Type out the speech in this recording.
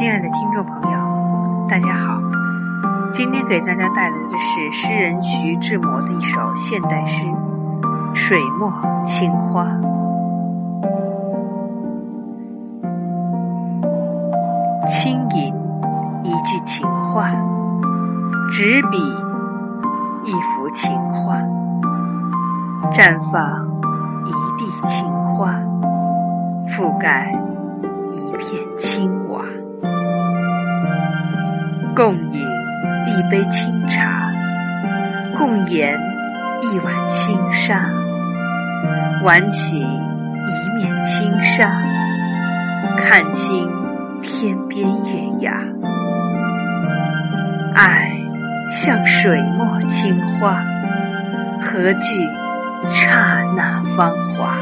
亲爱的听众朋友，大家好！今天给大家带来的是诗人徐志摩的一首现代诗《水墨青花》。轻吟一句情话，执笔一幅情画，绽放一地情花，覆盖一片共饮一杯清茶，共研一碗清沙，挽起一面轻纱，看清天边月牙。爱像水墨青花，何惧刹那芳华？